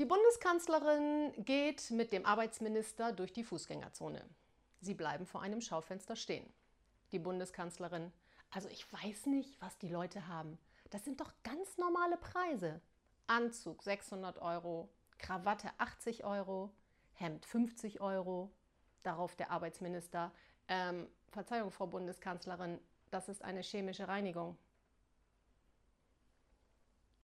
Die Bundeskanzlerin geht mit dem Arbeitsminister durch die Fußgängerzone. Sie bleiben vor einem Schaufenster stehen. Die Bundeskanzlerin, also ich weiß nicht, was die Leute haben. Das sind doch ganz normale Preise. Anzug 600 Euro, Krawatte 80 Euro, Hemd 50 Euro. Darauf der Arbeitsminister, ähm, Verzeihung, Frau Bundeskanzlerin, das ist eine chemische Reinigung.